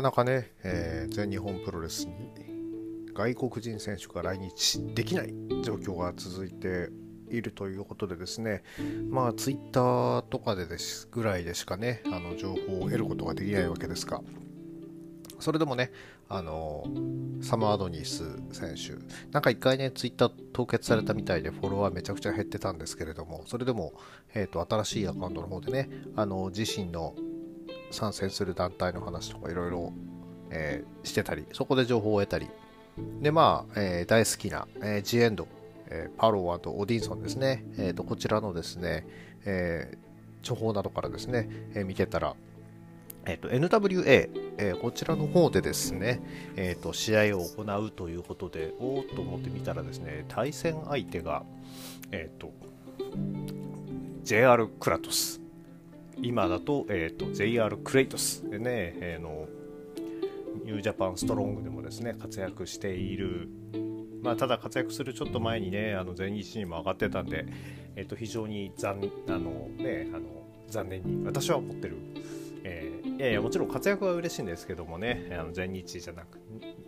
かなかね、えー、全日本プロレスに外国人選手が来日できない状況が続いているということでですね、まあ、ツイッターとかでですぐらいでしかね、あの情報を得ることができないわけですが、それでもね、あのサム・アドニス選手、なんか一回ね、ツイッター凍結されたみたいで、フォロワーめちゃくちゃ減ってたんですけれども、それでも、えーと、新しいアカウントの方でね、あの自身の参戦する団体の話とかいろいろしてたり、そこで情報を得たり、で、まあ、えー、大好きな、えー、ジエンド、えー、パローとオディンソンですね、えーと、こちらのですね、えー、情報などからですね、えー、見てたら、えーと、NWA、えー、こちらの方でですね、えーと、試合を行うということで、おおっと思ってみたらですね、対戦相手が、えっ、ー、と、JR クラトス。今だと,、えーと、JR クレイトスでね、えー、のニュージャパンストロングでもですね活躍している。まあ、ただ活躍するちょっと前にねあの全日にも上がってたんで、えっと、非常に残あの、ね、あの残念に私は思ってる、えー、いやいやもちろん活躍は嬉しいんですけどもねあの全日じゃなく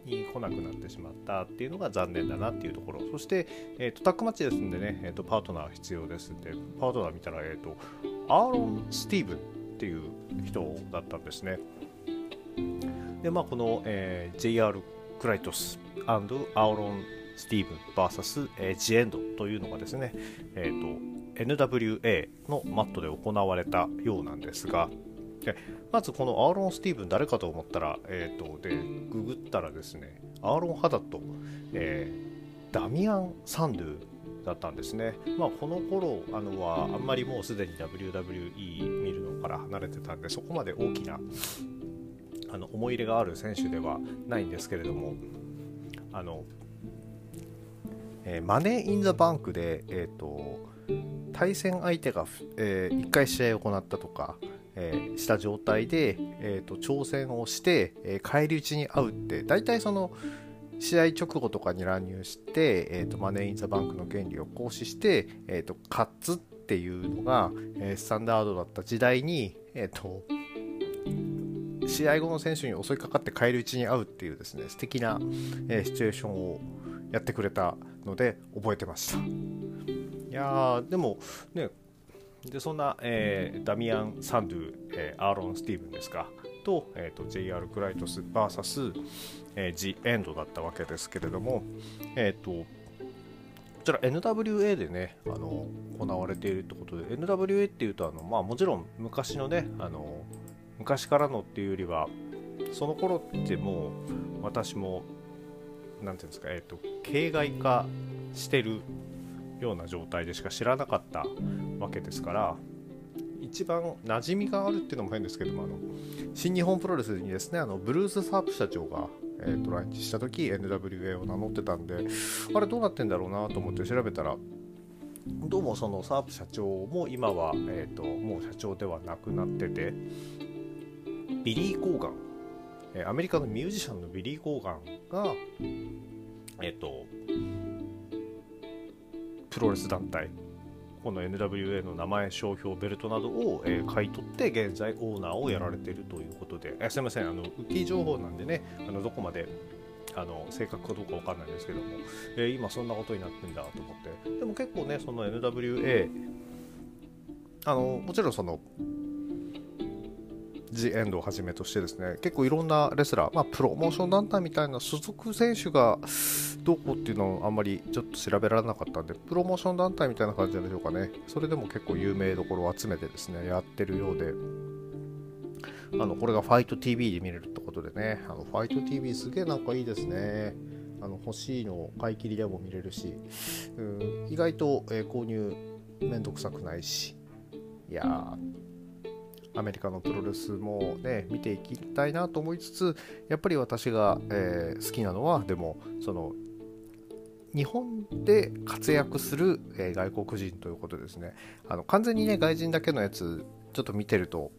に来なくなってしまったっていうのが残念だなっていうところ。そして、えーと、タッグマッチですんでね、えーと、パートナー必要ですんでパートナー見たら、えーとアーロン・スティーブンっていう人だったんですね。でまあこの、えー、JR クライトスアーロンスティーブン VS、えー、ジエンドというのがですね、えーと、NWA のマットで行われたようなんですが、でまずこのアーロン・スティーブン誰かと思ったら、えーと、でググったらですねアーロン・ハダット、えー、ダミアン・サンドゥだったんですね、まあ、この頃あのはあんまりもうすでに WWE 見るのから離れてたんでそこまで大きなあの思い入れがある選手ではないんですけれどもあのえー、マネー・イン・ザ・バンクで、えーと、対戦相手が、えー、1回試合を行ったとか、えー、した状態で、えーと、挑戦をして、え、返り討ちに遭うって大体その試合直後とかに乱入して、えーと、マネー・イン・ザ・バンクの原理を行使して、えー、と勝つっていうのが、えー、スタンダードだった時代に、えー、と試合後の選手に襲いかかって返り討ちに遭うっていうですね素敵な、えー、シチュエーションをやってくれたので覚えてました。いやでもねでそんな、えー、ダミアン・サンドゥ、えー、アーロン・スティーブンですか。と,、えーと、JR クライトス VS、えー、ジ・エンドだったわけですけれども、えーと、こちら NWA でねあの行われているってことで NWA っていうとあの、まあ、もちろん昔のねあの昔からのっていうよりはその頃ってもう私も何ていうんですか、えーと、形骸化してるような状態でしか知らなかったわけですから一番馴染みがあるっていうのも変ですけどもあの新日本プロレスにですねあのブルース・サープ社長が、えーと、来日した時 NWA を名乗ってたんであれどうなってんだろうなと思って調べたらどうもそのサープ社長も今は、えーともう社長ではなくなっててビリー・コーガン。アメリカのミュージシャンのビリー・コーガンが、えっ、と、プロレス団体、この NWA の名前、商標、ベルトなどを、えー、買い取って、現在オーナーをやられているということで、えすみません、あの、ウッキー情報なんでね、あのどこまであの正確かどうかわかんないですけども、えー、今そんなことになってんだと思って、でも結構ね、その NWA、あのもちろんそのジ・エンドをはじめとしてですね結構いろんなレスラー、まあ、プロモーション団体みたいな所属選手がどこっていうのをあんまりちょっと調べられなかったんでプロモーション団体みたいな感じでしょうかね。それでも結構有名どころを集めてですねやってるようで。あのこれがファイト TV で見れるってことでね。あのファイト TV すげえなんかいいですね。あの欲しいのを買い切りでも見れるし、うん、意外と、えー、購入めんどくさくないし。いやアメリカのプロレスもね見ていきたいなと思いつつやっぱり私が、えー、好きなのはでもその日本で活躍する、えー、外国人ということですね。あの完全にね外人だけのやつちょっと見てると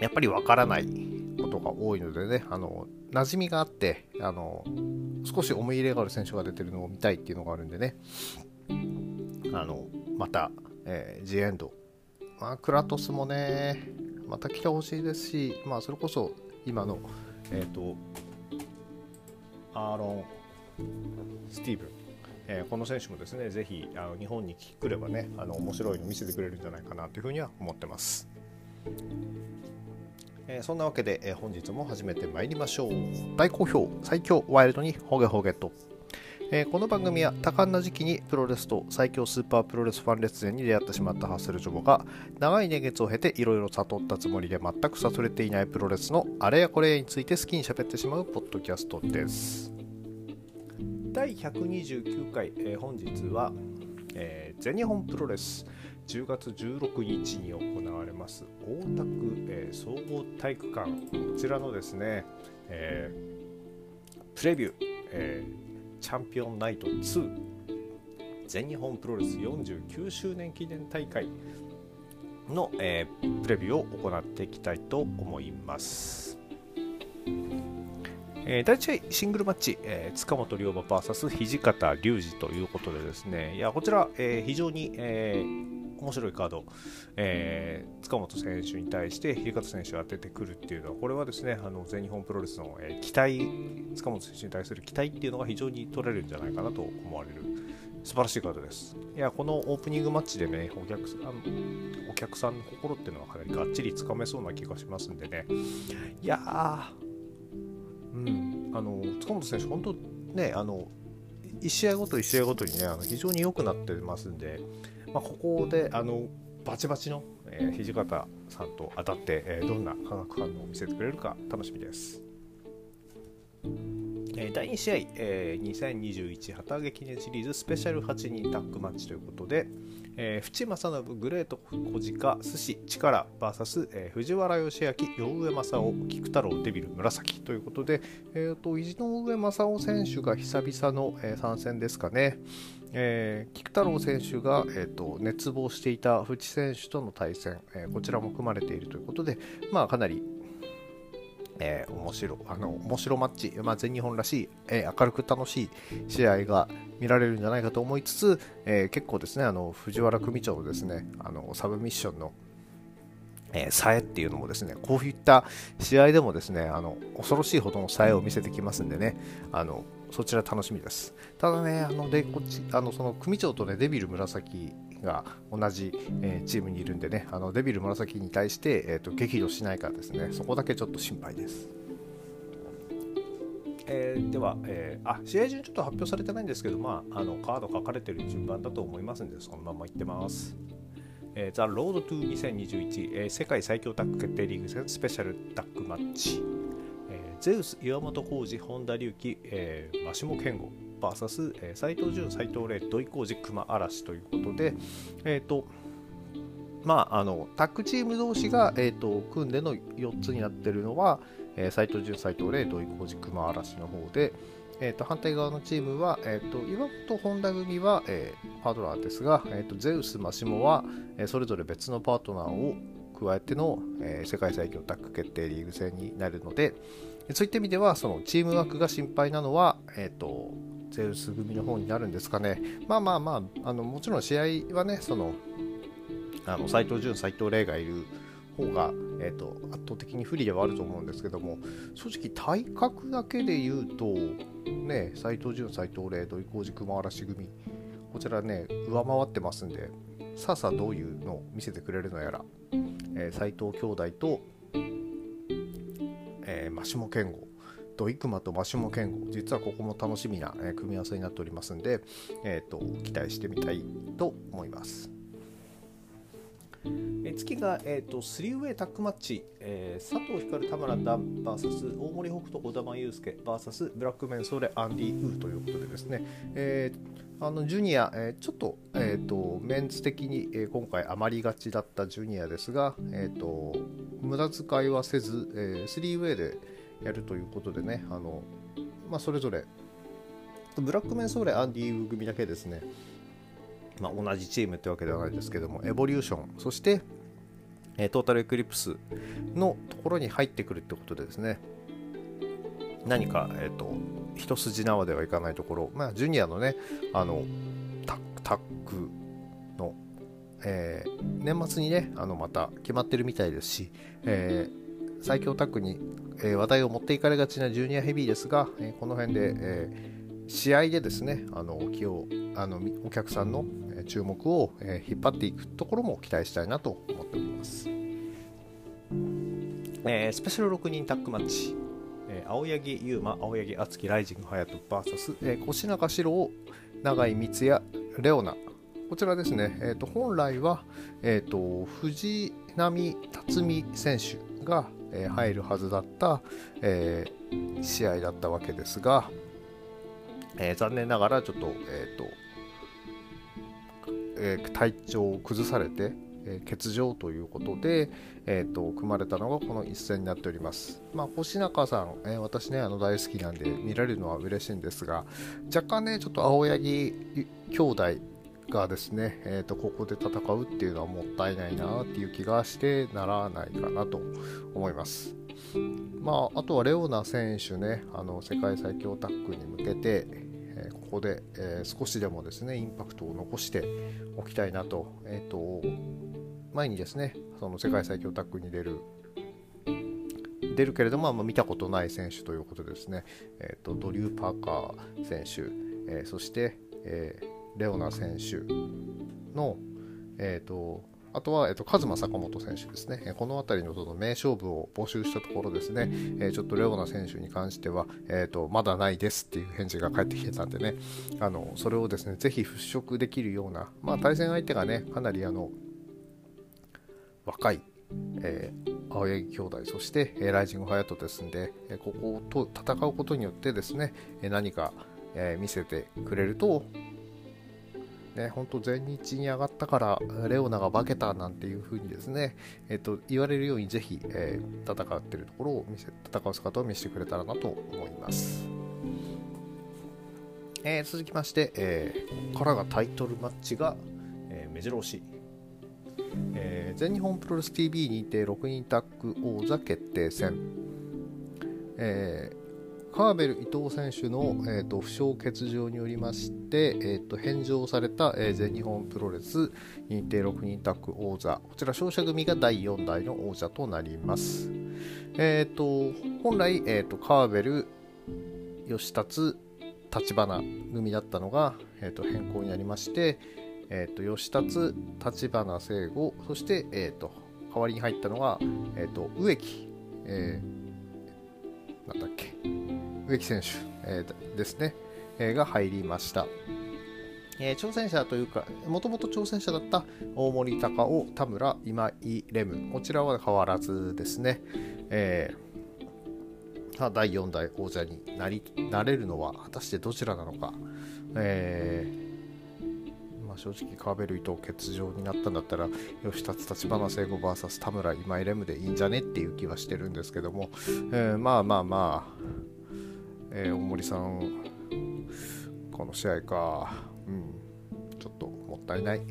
やっぱりわからないことが多いのでねあの馴染みがあってあの少し思い入れがある選手が出てるのを見たいっていうのがあるんでね。あのまた、えー、ジエンド。まあ、クラトスもね、また来てほしいですし、まあ、それこそ今のえっ、とアーロン・スティーブン、えー、この選手もですねぜひあの日本に来ればねあの面白いの見せてくれるんじゃないかなというふうには思ってます。えー、そんなわけで、えー、本日も始めてまいりましょう。大好評最強ワイルドにホゲホゲと、え、この番組は多感な時期にプロレスと最強スーパープロレスファン列伝に出会ってしまったハッセルジョボが長い年月を経ていろいろ悟ったつもりで全く悟れていないプロレスのあれやこれについて好きに喋ってしまうポッドキャストです。第129回、えー、本日は、えー、全日本プロレス10月16日に行われます大田区、えー、総合体育館こちらのですね、えー、プレビュー、えー、チャンピオンナイト2全日本プロレス49周年記念大会の、えー、プレビューを行っていきたいと思います。えー、第1試合シングルマッチ、えー、塚本龍馬 VS 土方隆二ということでですね、いやこちら、えー、非常に、えー、面白いカード、えー、塚本選手に対して土方選手が当ててくるっていうのは、これはですね、あの全日本プロレスの、えー、期待、塚本選手に対する期待っていうのが非常に取れるんじゃないかなと思われる、素晴らしいカードです。いや、このオープニングマッチでね、お客さんお客さんの心っていうのはかなりがっちりつかめそうな気がしますんでね、いやー、うん、あの塚本選手、本当ね、あの1試合ごと1試合ごとにね、あの非常に良くなってますんで、まあ、ここであのバチバチの、えー、土方さんと当たって、えー、どんな化学反応を見せてくれるか楽しみです。えー、第2試合、えー、2021旗揚げ記念シリーズスペシャル8人タッグマッチということで、えー、淵正信、グレート、小鹿、寿司、力 VS、えー、藤原義明、与上正雄、菊太郎、デビル、紫ということで、えーと、意地の上正雄選手が久々の、えー、参戦ですかね。えー、菊太郎選手が、えーと、熱望していた淵選手との対戦、えー、こちらも組まれているということで、まあ、かなり、えー、面白あの面白マッチ、まあ、全日本らしい、えー、明るく楽しい試合が見られるんじゃないかと思いつつ、えー、結構ですねあの藤原組長のですねあのサブミッションのえー、さえっていうのもですね、こういった試合でもですね、あの恐ろしいほどのさえを見せてきますんでね、あのそちら楽しみです。ただね、あのでこっちあのその組長とね、デビル紫が同じ、えー、チームにいるんでね、あのデビル紫に対して、えーと、激怒しないかですね、そこだけちょっと心配です。えー、では、えー、あ試合順ちょっと発表されてないんですけど、まあ、あのカード書かれてる順番だと思いますんで、そのままいってます。えー、ザ・ロード・トゥ2021、えー、世界最強タッグ決定リーグ戦スペシャルタッグマッチ、えー、ゼウス岩本浩二本田竜輝、えー、真霜拳號 VS、えー、斉藤潤斉藤麗土井浩二熊嵐ということで、えっ、ー、とまあ、あのタッグチーム同士が、えーと、組んでの4つになっているのは、えー、斉藤潤、斉藤麗、土井浩二、熊嵐の方で、えーと、反対側のチームは、えーと、岩本本田組は、えー、パートナーですが、えーと、ゼウス、マシモは、えー、それぞれ別のパートナーを加えての、えー、世界最強タッグ決定リーグ戦になるので、そういった意味ではそのチームワークが心配なのは、えー、とゼウス組の方になるんですかね。まあまあまあ、あのもちろん試合はね、そのあの斉藤潤、斉藤麗がいる方が、えーと、圧倒的に不利ではあると思うんですけども正直体格だけで言うとね斎藤潤斎藤麗土井浩二熊嵐組こちらね上回ってますんでさあさあどういうのを見せてくれるのやら、えー、斉藤兄弟と、えー、マシモ健吾土井熊とマシモ健吾実はここも楽しみな、え、組み合わせになっておりますんで、えーと期待してみたいと思います。え次が、えーと、3ウェイタックマッチ、えー、佐藤光田村ダン VS 大森北斗児玉悠介 VS ブラックメンソーレアンディ・ウーということでですね、えー、あのジュニア、えー、ちょっと,、えーと、メンツ的に、え、今回余りがちだったジュニアですが、えーと、無駄遣いはせず、えー、3ウェイでやるということでねあの、まあ、それぞれブラックメンソーレアンディー・ウー組だけですねまあ、同じチームってわけではないですけどもエボリューションそして、えトータルエクリプスのところに入ってくるってことでですね何か、えーと、一筋縄ではいかないところ、まあ、ジュニアのねあのタッグの、えー、年末にねあのまた決まってるみたいですし、えー、最強タッグにえ、話題を持っていかれがちなジュニアヘビーですが、え、この辺で、え、試合でですねあの気をあのお客さんの注目を、え引っ張っていくところも期待したいなと思っております、えスペシャル6人タッグマッチ、え青柳優馬青柳敦樹ライジング隼人 VS、え越中史郎永井光也レオナ。こちらですね、えーと、本来は、えーと、藤波辰巳選手が、え、入るはずだった、え、試合だったわけですが、え、残念ながらちょっと,、えーとえ、体調を崩されて、え、欠場ということで、えーと、組まれたのがこの一戦になっております。まあ、星中さん、えー、私ねあの大好きなんで見られるのは嬉しいんですが若干ねちょっと青柳兄弟がですね、えーと、ここで戦うっていうのはもったいないなっていう気がしてならないかなと思います。まあ、あとはレオナ選手ねあの世界最強タッグに向けて、えー、ここで、えー、少しでもですねインパクトを残しておきたいなと,、えーと、前にですねその世界最強タッグに出る出るけれども、まあ、見たことない選手ということですね、えーと、ドリュー・パーカー選手、えー、そして、えーレオナ選手の、えーと、あとは、えーと、カズマ坂本選手ですね、この辺りのその名勝負を募集したところですね、えー、ちょっとレオナ選手に関しては、えーと、まだないですっていう返事が返ってきてたんでね、あのそれをですねぜひ払拭できるような、まあ、対戦相手がね、かなりあの若い、えー、青柳兄弟、そして、えー、ライジングハヤトですんで、えー、ここと戦うことによってですね、え何か、え見せてくれるとね、本当全日に上がったからレオナが化けたなんていう風にですね、えっと、言われるようにぜひ、えー、戦ってるところを見せ戦う姿を見せてくれたらなと思います、えー、続きまして、えー、ここからがタイトルマッチが、えー、目白押し、えー、全日本プロレス TV にて6人タッグ王座決定戦、えーカーベル伊藤選手の、えーと、負傷欠場によりまして、えーと、返上された、えー、全日本プロレス認定6人タッグ王座。こちら勝者組が第4代の王者となります、えーと、本来、えー、とカーベル吉達立花組だったのが、えー、と変更になりまして、えー、と吉達立花聖吾そして、えー、と代わりに入ったのが、えー、と植木、えー、なんだっけ？植木選手、えー、ですね、えー、が入りました。えー、挑戦者というか、もともと挑戦者だった大森隆夫、田村、今井レム、こちらは変わらずですね、えー、第4代王者になりなれるのは果たしてどちらなのか、えー、ま、正直カーベル伊藤欠場になったんだったら吉達立花聖吾 VS 田村今井レムでいいんじゃねっていう気はしてるんですけども、えー、まあまあまあえー、大森さん、この試合か、うん、ちょっともったいない。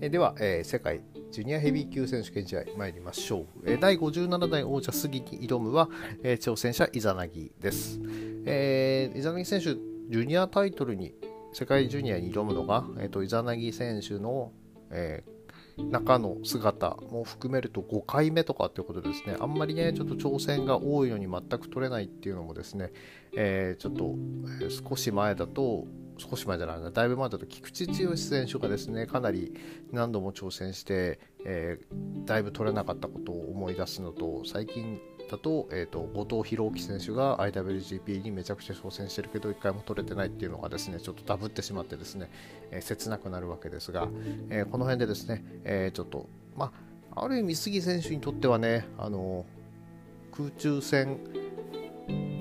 えー、では、えー、世界ジュニアヘビー級選手権試合参りましょう。えー、第57代王者杉に挑むは、えー、挑戦者イザナギです。えー、イザナギ選手、ジュニアタイトルに、世界ジュニアに挑むのが、えーと、イザナギ選手の、えー、中の姿も含めると5回目とかっていうことですね、あんまりね、ちょっと挑戦が多いのに全く取れないっていうのもですね、えー、ちょっと、え、少し前だと、少し前じゃないな、だいぶ前だと菊池剛選手がですね、かなり何度も挑戦して、えー、だいぶ取れなかったことを思い出すのと、最近だと,、えーと、後藤弘樹選手が IWGP にめちゃくちゃ挑戦してるけど1回も取れてないっていうのがですねちょっとダブってしまってですね、えー、切なくなるわけですが、えー、この辺でですね、えー、ちょっとまあある意味杉選手にとってはねあの空中戦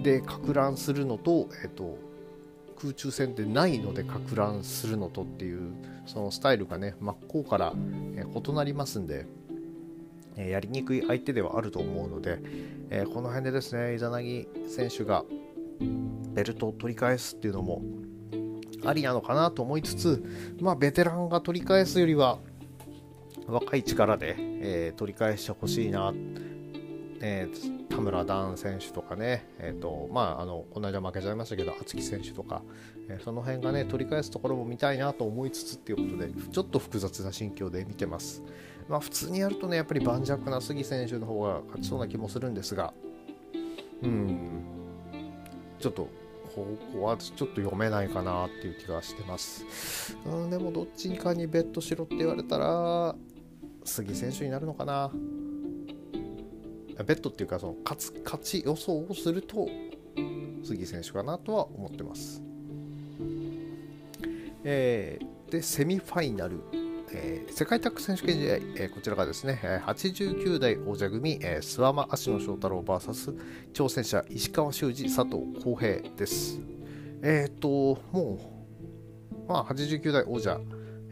でか乱するのと,、えーと、空中戦でないのでか乱するのとっていうそのスタイルがね真っ向から、え異なりますんで。えやりにくい相手ではあると思うので、えこの辺でですねイザナギ選手がベルトを取り返すっていうのもありなのかなと思いつつ、まあ、ベテランが取り返すよりは若い力で、え、取り返してほしいな、え、田村段選手とかね、えーとまあ、あのこの間負けちゃいましたけど敦貴選手とか、えー、その辺がね取り返すところも見たいなと思いつつっていうことでちょっと複雑な心境で見てます。まあ、普通にやるとねやっぱり盤石な杉選手の方が勝ちそうな気もするんですがうんちょっとここはちょっと読めないかなっていう気がしてます。うん、でもどっちにかにベットしろって言われたら杉選手になるのかな。ベッドっていうかその勝つ勝ち予想をすると杉選手かなとは思ってます。えー、でセミファイナル、えー、世界タッグ選手権試合、えー、こちらがですね89代王者組、えー、諏訪間芦野翔太郎 VS 挑戦者石川修司佐藤浩平です。えっ、ともう、まあ、89代王者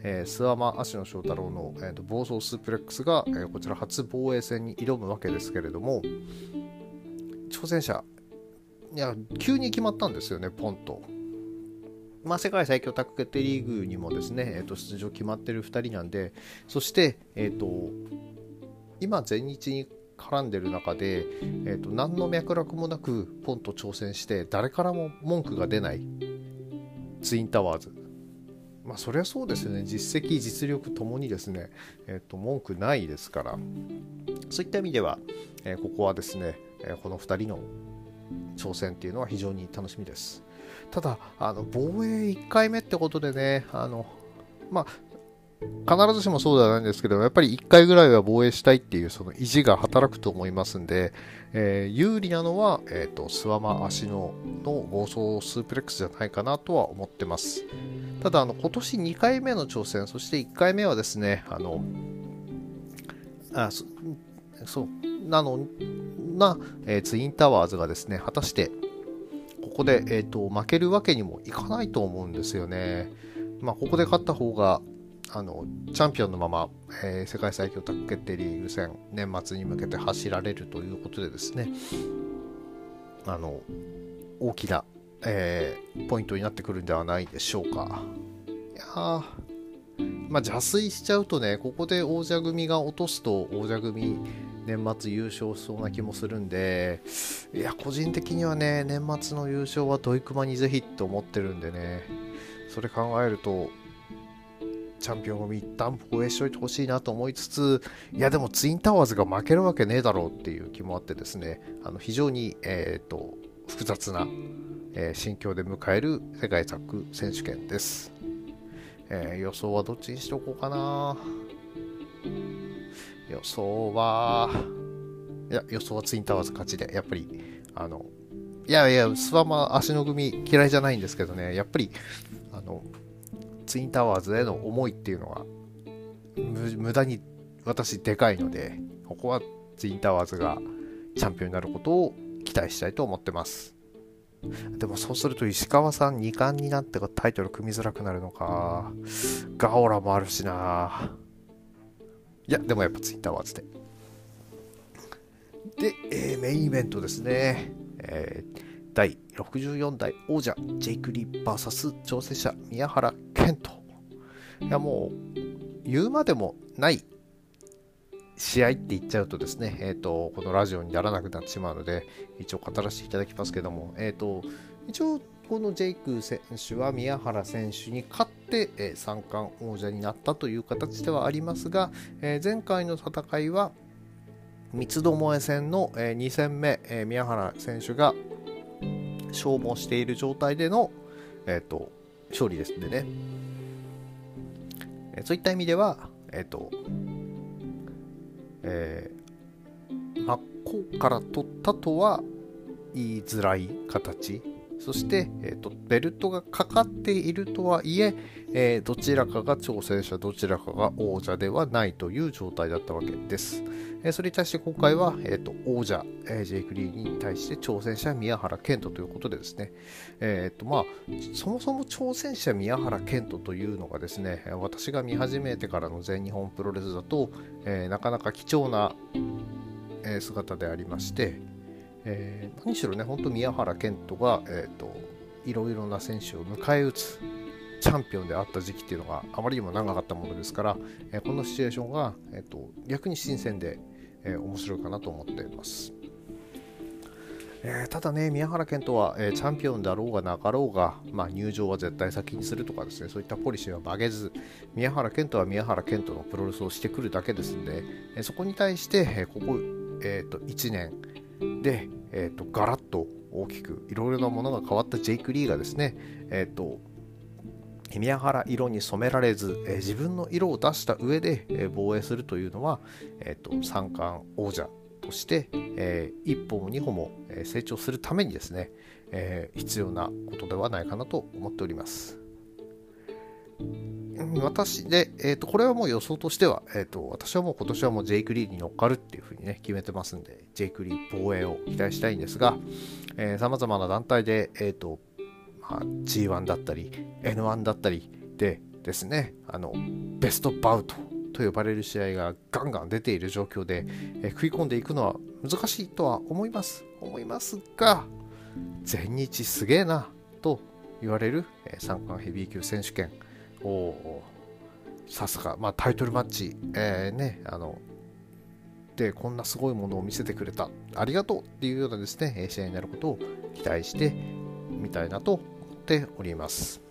えー、諏訪間芦野翔太郎の、えーと、暴走スープレックスが、えー、こちら初防衛戦に挑むわけですけれども挑戦者いや急に決まったんですよねポンと。まあ、世界最強タッグ決定リーグにもですね、えーと、出場決まってる2人なんでそして、えーと、今全日に絡んでる中で、えー、と何の脈絡もなくポンと挑戦して誰からも文句が出ないツインタワーズまあそりゃそうですよね。実績実力ともにですね、えー、と文句ないですから。そういった意味では、えー、ここはですね、えー、この2人の挑戦っていうのは非常に楽しみです。ただあの防衛1回目ってことでねあのまあ必ずしもそうではないんですけどやっぱり1回ぐらいは防衛したいっていうその意地が働くと思いますんで、えー、有利なのは、えーと、スワマ足のの暴走スープレックスじゃないかなとは思ってますただあの今年2回目の挑戦そして1回目はですねあのあそうなのな、えー、ツインタワーズがですね果たしてここで、えーと負けるわけにもいかないと思うんですよね。まあ、ここで勝った方があのチャンピオンのまま、えー、世界最強タッグ決定リーグ戦年末に向けて走られるということでですね。あの大きな、えー、ポイントになってくるんではないでしょうか。いやまあ邪推しちゃうとねここで王者組が落とすと王者組年末優勝しそうな気もするんでいや個人的にはね年末の優勝は土井熊にぜひって思ってるんでね。それ考えるとチャンピオンを一旦防衛しといてほしいなと思いつつ、いやでもツインタワーズが負けるわけねえだろうっていう気もあってですね、あの非常に、えーと、複雑な、えー、心境で迎える世界タッグ選手権です。えー、予想はどっちにしとこうかな予想は、いや、予想はツインタワーズ勝ちで、やっぱり、あの、いやいや、スワマ足の組嫌いじゃないんですけどね、やっぱり、あの、ツインタワーズへの思いっていうのは無駄に私でかいのでここはツインタワーズがチャンピオンになることを期待したいと思ってます。でもそうすると石川さん2冠になってタイトル組みづらくなるのか。ガオラもあるしな。いやでもやっぱツインタワーズで。で、えー、メインイベントですね、えー第64代王者ジェイク・リー VS 挑戦者宮原健人。いやもう言うまでもない試合って言っちゃうとですね、えーと、このラジオにならなくなってしまうので一応語らせていただきますけども、えーと、一応このジェイク選手は宮原選手に勝って、え、三冠王者になったという形ではありますが、えー、前回の戦いは三つどもえ戦の、えー、2戦目、え、宮原選手が消耗している状態での、えーと、勝利ですんでね、えー、そういった意味では、えっ、ー、と、えー、真っ向から取ったとは言いづらい形。そして、えーと、ベルトがかかっているとはいええー、どちらかが挑戦者どちらかが王者ではないという状態だったわけです、えー、それに対して今回は、えーと、王者、えー、ジェイク・リーに対して挑戦者宮原健人ということでですね、えーとまあ、そもそも挑戦者宮原健人というのがですね私が見始めてからの全日本プロレスだと、えー、なかなか貴重な、姿でありましてえー、何しろね、本当宮原健人が、えーと、いろいろな選手を迎え撃つチャンピオンであった時期っていうのがあまりにも長かったものですから、え、このシチュエーションが、えーと、逆に新鮮で、えー、面白いかなと思っています。えー、ただね、宮原健人は、えー、チャンピオンだろうがなかろうが、まあ、入場は絶対先にするとかですね、そういったポリシーは曲げず、宮原健人は宮原健人のプロレスをしてくるだけですんで、えー、そこに対して、えここ、えーと、1年で、えーと、ガラッと大きくいろいろなものが変わったジェイク・リーがですね、えっ、と、宮原色に染められず、え自分の色を出した上で、え防衛するというのは、えーと三冠王者として、えー、一歩も二歩も成長するためにですね、えー、必要なことではないかなと思っております。私で、えーと、これはもう予想としては、えーと、私はもう今年はもうジェイク・リーに乗っかるっていうふうにね、決めてますんで、ジェイク・リー防衛を期待したいんですが、さまざまな団体で、えーと、G1 だったり、N1 だったりでですね、あのベストバウトと呼ばれる試合がガンガン出ている状況で、え食い込んでいくのは難しいとは思います。思いますが全日すげえなと言われる、え三冠ヘビー級選手権をさすが、まあ、タイトルマッチ、えー、ねあのでこんなすごいものを見せてくれたありがとうっていうようなですね試合になることを期待してみたいなと思っております。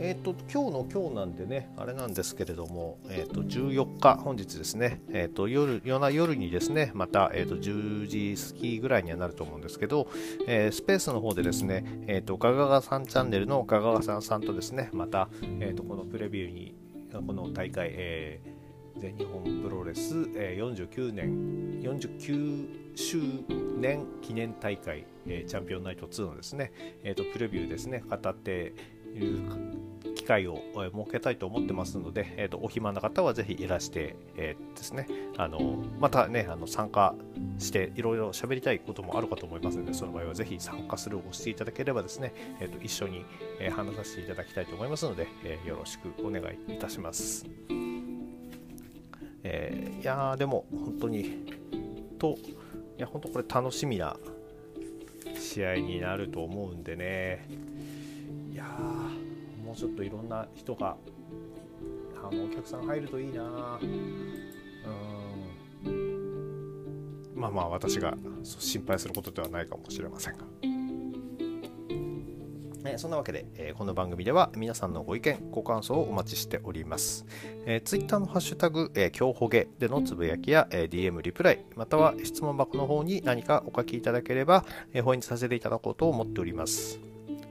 えーと、今日の今日なんでね、あれなんですけれども、えーと、14日、本日ですね、えーと、夜夜な夜にですね、また、えー、と10時過ぎぐらいにはなると思うんですけど、えー、スペースの方でですね、えー、とガガガさんチャンネルのガガガさんさんとですね、また、えー、とこのプレビューに、この大会、えー、全日本プロレス、えー、49年、49周年記念大会、えー、チャンピオンナイト2のですね、えー、とプレビューですね、語っている機会を設けたいと思ってますので、えーと、お暇な方はぜひいらして、えー、ですね、あのまたね、あの参加していろいろ喋りたいこともあるかと思いますので、その場合はぜひ参加するを押していただければですね、えーと、一緒に、えー、話させていただきたいと思いますので、えー、よろしくお願いいたします。えー、いやでも本当に、と、いや、本当これ楽しみな試合になると思うんでね、いやもうちょっといろんな人があのお客さん入るといいな。うん。まあまあ私が心配することではないかもしれませんが。えそんなわけで、え、この番組では皆さんのご意見、ご感想をお待ちしております。えー、Twitter のハッシュタグ、え、今日ほげでのつぶやきや、え、DM リプライ、または質問箱の方に何かお書きいただければ、えー、翻させていただこうと思っております。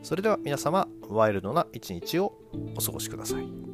それでは皆様、ワイルドな一日をお過ごしください。